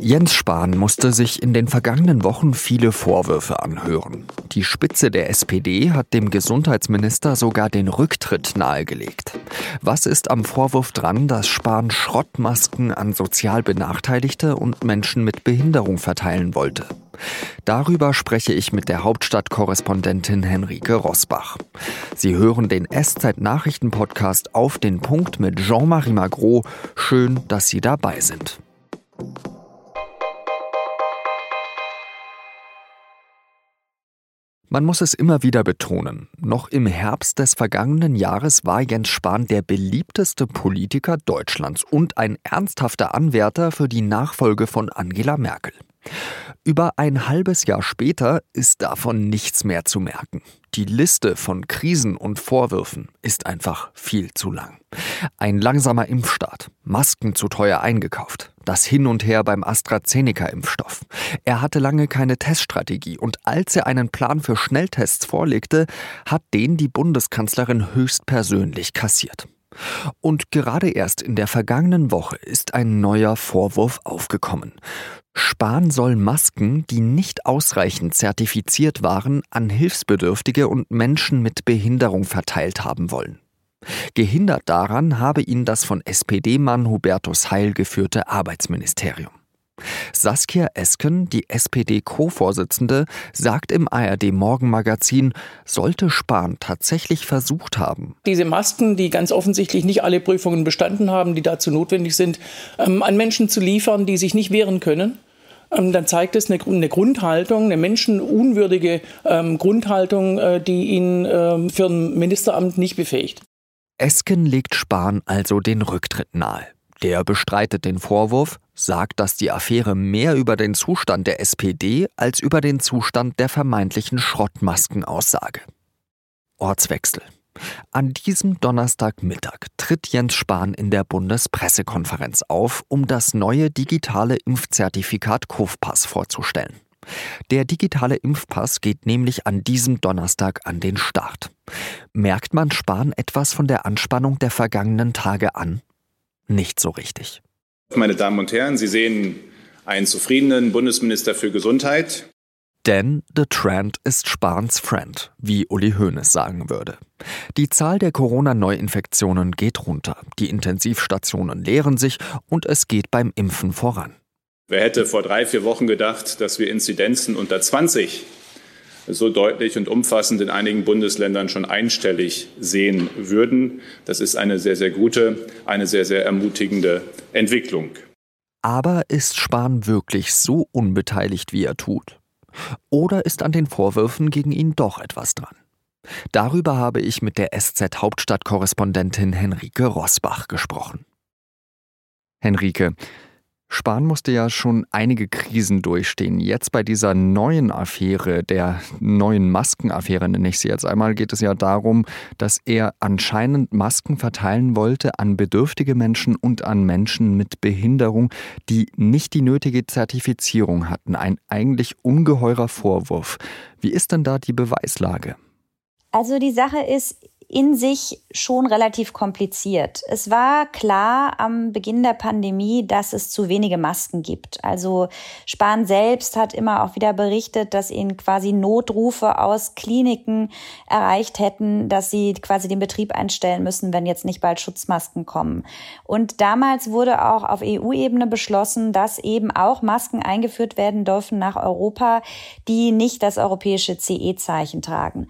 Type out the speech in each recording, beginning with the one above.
Jens Spahn musste sich in den vergangenen Wochen viele Vorwürfe anhören. Die Spitze der SPD hat dem Gesundheitsminister sogar den Rücktritt nahegelegt. Was ist am Vorwurf dran, dass Spahn Schrottmasken an sozial Benachteiligte und Menschen mit Behinderung verteilen wollte? Darüber spreche ich mit der Hauptstadtkorrespondentin Henrike Rosbach. Sie hören den SZ-Nachrichten-Podcast auf den Punkt mit Jean-Marie Magro. Schön, dass Sie dabei sind. Man muss es immer wieder betonen. Noch im Herbst des vergangenen Jahres war Jens Spahn der beliebteste Politiker Deutschlands und ein ernsthafter Anwärter für die Nachfolge von Angela Merkel. Über ein halbes Jahr später ist davon nichts mehr zu merken. Die Liste von Krisen und Vorwürfen ist einfach viel zu lang. Ein langsamer Impfstart, Masken zu teuer eingekauft, das Hin und Her beim AstraZeneca-Impfstoff. Er hatte lange keine Teststrategie und als er einen Plan für Schnelltests vorlegte, hat den die Bundeskanzlerin höchstpersönlich kassiert. Und gerade erst in der vergangenen Woche ist ein neuer Vorwurf aufgekommen. Spahn soll Masken, die nicht ausreichend zertifiziert waren, an Hilfsbedürftige und Menschen mit Behinderung verteilt haben wollen. Gehindert daran habe ihn das von SPD-Mann Hubertus Heil geführte Arbeitsministerium. Saskia Esken, die SPD-Co-Vorsitzende, sagt im ARD Morgenmagazin, sollte Spahn tatsächlich versucht haben. Diese Masken, die ganz offensichtlich nicht alle Prüfungen bestanden haben, die dazu notwendig sind, ähm, an Menschen zu liefern, die sich nicht wehren können, ähm, dann zeigt es eine, Grundhaltung, eine menschenunwürdige ähm, Grundhaltung, äh, die ihn für ein Ministeramt nicht befähigt. Esken legt Spahn also den Rücktritt nahe. Der bestreitet den Vorwurf, sagt, dass die Affäre mehr über den Zustand der SPD als über den Zustand der vermeintlichen Schrottmasken aussage. Ortswechsel. An diesem Donnerstagmittag tritt Jens Spahn in der Bundespressekonferenz auf, um das neue digitale Impfzertifikat Kofpass vorzustellen. Der digitale Impfpass geht nämlich an diesem Donnerstag an den Start. Merkt man Spahn etwas von der Anspannung der vergangenen Tage an? Nicht so richtig. Meine Damen und Herren, Sie sehen einen zufriedenen Bundesminister für Gesundheit. Denn the trend ist Spahns Friend, wie Uli Hoeneß sagen würde. Die Zahl der Corona-Neuinfektionen geht runter, die Intensivstationen leeren sich und es geht beim Impfen voran. Wer hätte vor drei, vier Wochen gedacht, dass wir Inzidenzen unter 20 so deutlich und umfassend in einigen Bundesländern schon einstellig sehen würden. Das ist eine sehr, sehr gute, eine sehr, sehr ermutigende Entwicklung. Aber ist Spahn wirklich so unbeteiligt, wie er tut? Oder ist an den Vorwürfen gegen ihn doch etwas dran? Darüber habe ich mit der SZ Hauptstadtkorrespondentin Henrike Rosbach gesprochen. Henrike, Spahn musste ja schon einige Krisen durchstehen. Jetzt bei dieser neuen Affäre, der neuen Maskenaffäre nenne ich sie jetzt einmal, geht es ja darum, dass er anscheinend Masken verteilen wollte an bedürftige Menschen und an Menschen mit Behinderung, die nicht die nötige Zertifizierung hatten. Ein eigentlich ungeheurer Vorwurf. Wie ist denn da die Beweislage? Also die Sache ist, in sich schon relativ kompliziert. Es war klar am Beginn der Pandemie, dass es zu wenige Masken gibt. Also Spahn selbst hat immer auch wieder berichtet, dass ihn quasi Notrufe aus Kliniken erreicht hätten, dass sie quasi den Betrieb einstellen müssen, wenn jetzt nicht bald Schutzmasken kommen. Und damals wurde auch auf EU-Ebene beschlossen, dass eben auch Masken eingeführt werden dürfen nach Europa, die nicht das europäische CE-Zeichen tragen.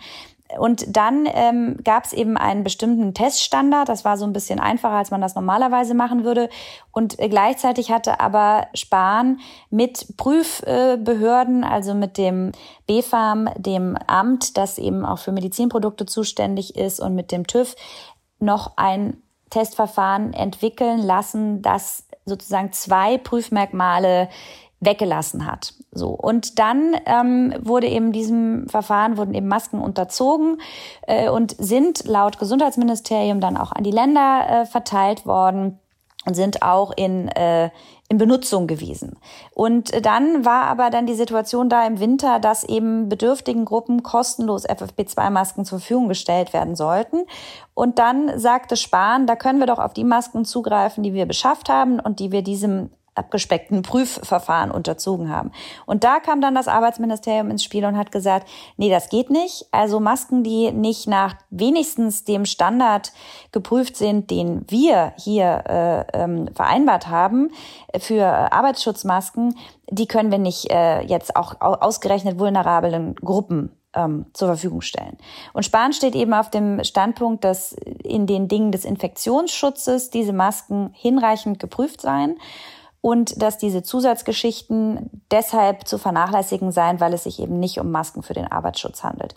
Und dann ähm, gab es eben einen bestimmten Teststandard. Das war so ein bisschen einfacher, als man das normalerweise machen würde. Und äh, gleichzeitig hatte aber Spahn mit Prüfbehörden, also mit dem BfArM, dem Amt, das eben auch für Medizinprodukte zuständig ist, und mit dem TÜV noch ein Testverfahren entwickeln lassen, das sozusagen zwei Prüfmerkmale weggelassen hat. So und dann ähm, wurde eben diesem Verfahren wurden eben Masken unterzogen äh, und sind laut Gesundheitsministerium dann auch an die Länder äh, verteilt worden und sind auch in äh, in Benutzung gewesen. Und dann war aber dann die Situation da im Winter, dass eben bedürftigen Gruppen kostenlos FFP2-Masken zur Verfügung gestellt werden sollten. Und dann sagte Spahn, da können wir doch auf die Masken zugreifen, die wir beschafft haben und die wir diesem abgespeckten Prüfverfahren unterzogen haben. Und da kam dann das Arbeitsministerium ins Spiel und hat gesagt, nee, das geht nicht. Also Masken, die nicht nach wenigstens dem Standard geprüft sind, den wir hier äh, ähm, vereinbart haben für Arbeitsschutzmasken, die können wir nicht äh, jetzt auch ausgerechnet vulnerablen Gruppen ähm, zur Verfügung stellen. Und Spahn steht eben auf dem Standpunkt, dass in den Dingen des Infektionsschutzes diese Masken hinreichend geprüft seien und dass diese Zusatzgeschichten deshalb zu vernachlässigen seien, weil es sich eben nicht um Masken für den Arbeitsschutz handelt.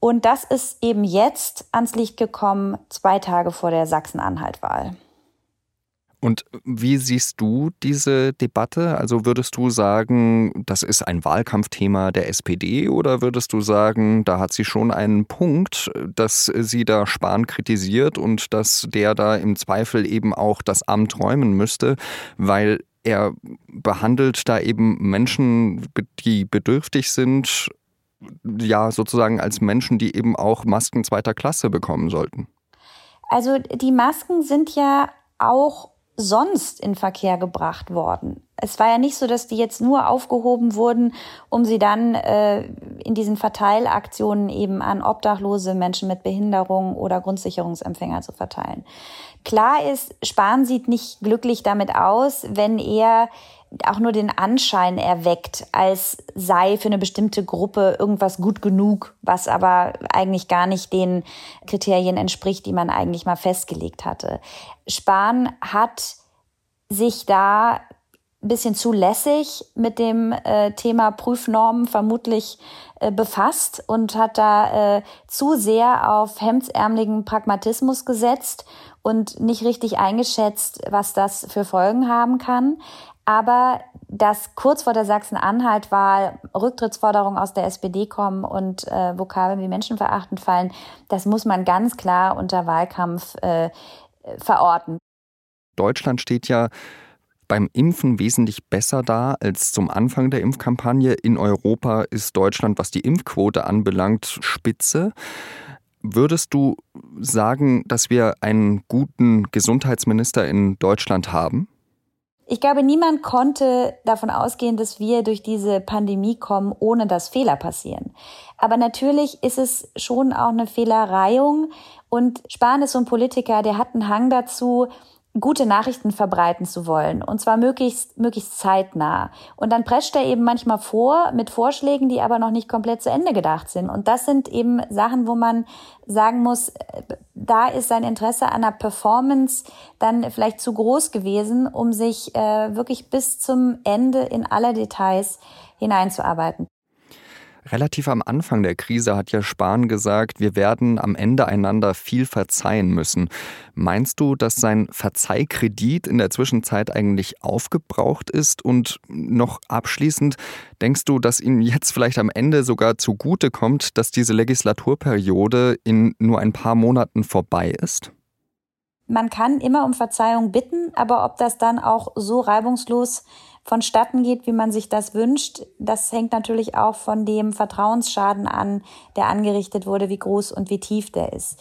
Und das ist eben jetzt ans Licht gekommen, zwei Tage vor der Sachsen-Anhalt-Wahl. Und wie siehst du diese Debatte? Also würdest du sagen, das ist ein Wahlkampfthema der SPD oder würdest du sagen, da hat sie schon einen Punkt, dass sie da Spahn kritisiert und dass der da im Zweifel eben auch das Amt räumen müsste, weil er behandelt da eben Menschen, die bedürftig sind, ja sozusagen als Menschen, die eben auch Masken zweiter Klasse bekommen sollten. Also die Masken sind ja auch sonst in Verkehr gebracht worden. Es war ja nicht so, dass die jetzt nur aufgehoben wurden, um sie dann äh, in diesen Verteilaktionen eben an Obdachlose, Menschen mit Behinderung oder Grundsicherungsempfänger zu verteilen. Klar ist, Spahn sieht nicht glücklich damit aus, wenn er auch nur den Anschein erweckt, als sei für eine bestimmte Gruppe irgendwas gut genug, was aber eigentlich gar nicht den Kriterien entspricht, die man eigentlich mal festgelegt hatte. Spahn hat sich da ein bisschen zu lässig mit dem äh, Thema Prüfnormen vermutlich äh, befasst und hat da äh, zu sehr auf hemdsärmeligen Pragmatismus gesetzt und nicht richtig eingeschätzt, was das für Folgen haben kann. Aber dass kurz vor der Sachsen-Anhalt-Wahl Rücktrittsforderungen aus der SPD kommen und äh, Vokabeln wie menschenverachtend fallen, das muss man ganz klar unter Wahlkampf äh, verorten. Deutschland steht ja beim Impfen wesentlich besser da als zum Anfang der Impfkampagne. In Europa ist Deutschland, was die Impfquote anbelangt, spitze. Würdest du sagen, dass wir einen guten Gesundheitsminister in Deutschland haben? Ich glaube, niemand konnte davon ausgehen, dass wir durch diese Pandemie kommen, ohne dass Fehler passieren. Aber natürlich ist es schon auch eine Fehlerreihung. Und Spahn ist so ein Politiker, der hat einen Hang dazu, gute Nachrichten verbreiten zu wollen. Und zwar möglichst möglichst zeitnah. Und dann prescht er eben manchmal vor mit Vorschlägen, die aber noch nicht komplett zu Ende gedacht sind. Und das sind eben Sachen, wo man sagen muss, da ist sein Interesse an der Performance dann vielleicht zu groß gewesen, um sich äh, wirklich bis zum Ende in alle Details hineinzuarbeiten. Relativ am Anfang der Krise hat ja Spahn gesagt, wir werden am Ende einander viel verzeihen müssen. Meinst du, dass sein Verzeihkredit in der Zwischenzeit eigentlich aufgebraucht ist? Und noch abschließend, denkst du, dass ihm jetzt vielleicht am Ende sogar zugute kommt, dass diese Legislaturperiode in nur ein paar Monaten vorbei ist? Man kann immer um Verzeihung bitten, aber ob das dann auch so reibungslos vonstatten geht, wie man sich das wünscht. Das hängt natürlich auch von dem Vertrauensschaden an, der angerichtet wurde, wie groß und wie tief der ist.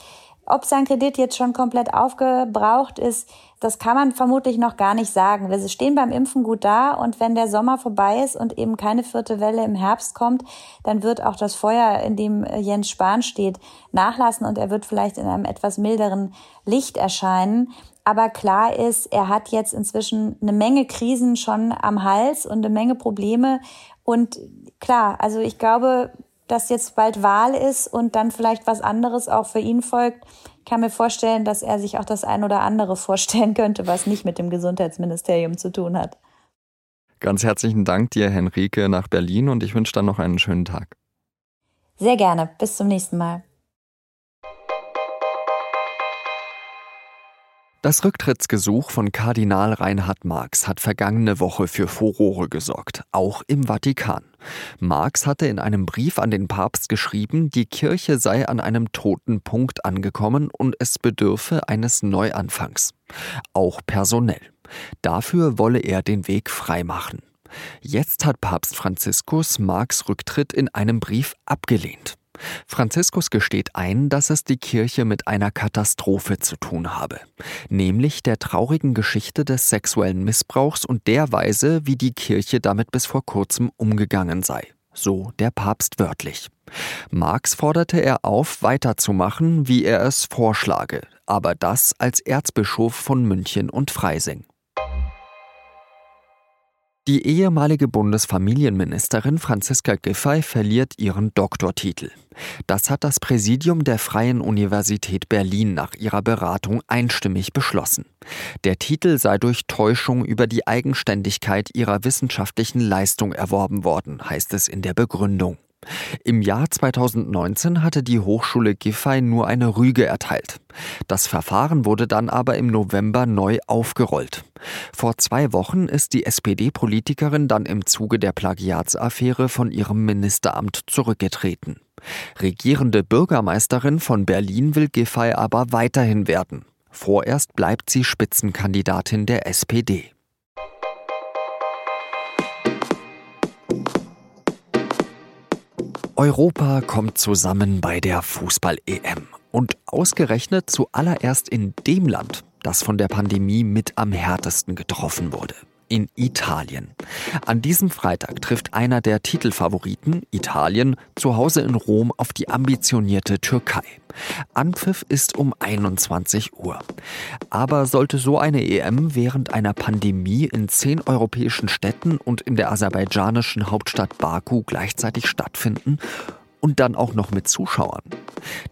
Ob sein Kredit jetzt schon komplett aufgebraucht ist, das kann man vermutlich noch gar nicht sagen. Wir stehen beim Impfen gut da und wenn der Sommer vorbei ist und eben keine vierte Welle im Herbst kommt, dann wird auch das Feuer, in dem Jens Spahn steht, nachlassen und er wird vielleicht in einem etwas milderen Licht erscheinen. Aber klar ist, er hat jetzt inzwischen eine Menge Krisen schon am Hals und eine Menge Probleme. Und klar, also ich glaube, dass jetzt bald Wahl ist und dann vielleicht was anderes auch für ihn folgt. Ich kann mir vorstellen, dass er sich auch das ein oder andere vorstellen könnte, was nicht mit dem Gesundheitsministerium zu tun hat. Ganz herzlichen Dank dir, Henrike, nach Berlin und ich wünsche dann noch einen schönen Tag. Sehr gerne. Bis zum nächsten Mal. Das Rücktrittsgesuch von Kardinal Reinhard Marx hat vergangene Woche für Furore gesorgt, auch im Vatikan. Marx hatte in einem Brief an den Papst geschrieben, die Kirche sei an einem toten Punkt angekommen und es bedürfe eines Neuanfangs. Auch personell. Dafür wolle er den Weg freimachen. Jetzt hat Papst Franziskus Marx Rücktritt in einem Brief abgelehnt. Franziskus gesteht ein, dass es die Kirche mit einer Katastrophe zu tun habe, nämlich der traurigen Geschichte des sexuellen Missbrauchs und der Weise, wie die Kirche damit bis vor kurzem umgegangen sei. So der Papst wörtlich. Marx forderte er auf, weiterzumachen, wie er es vorschlage, aber das als Erzbischof von München und Freising. Die ehemalige Bundesfamilienministerin Franziska Giffey verliert ihren Doktortitel. Das hat das Präsidium der Freien Universität Berlin nach ihrer Beratung einstimmig beschlossen. Der Titel sei durch Täuschung über die Eigenständigkeit ihrer wissenschaftlichen Leistung erworben worden, heißt es in der Begründung. Im Jahr 2019 hatte die Hochschule Giffey nur eine Rüge erteilt. Das Verfahren wurde dann aber im November neu aufgerollt. Vor zwei Wochen ist die SPD-Politikerin dann im Zuge der Plagiatsaffäre von ihrem Ministeramt zurückgetreten. Regierende Bürgermeisterin von Berlin will Giffey aber weiterhin werden. Vorerst bleibt sie Spitzenkandidatin der SPD. Europa kommt zusammen bei der Fußball-EM. Und ausgerechnet zuallererst in dem Land, das von der Pandemie mit am härtesten getroffen wurde in Italien. An diesem Freitag trifft einer der Titelfavoriten, Italien, zu Hause in Rom auf die ambitionierte Türkei. Anpfiff ist um 21 Uhr. Aber sollte so eine EM während einer Pandemie in zehn europäischen Städten und in der aserbaidschanischen Hauptstadt Baku gleichzeitig stattfinden? Und dann auch noch mit Zuschauern?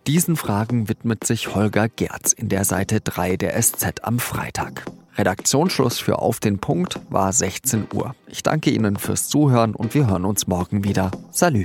Diesen Fragen widmet sich Holger Gerz in der Seite 3 der SZ am Freitag. Redaktionsschluss für Auf den Punkt war 16 Uhr. Ich danke Ihnen fürs Zuhören und wir hören uns morgen wieder. Salü.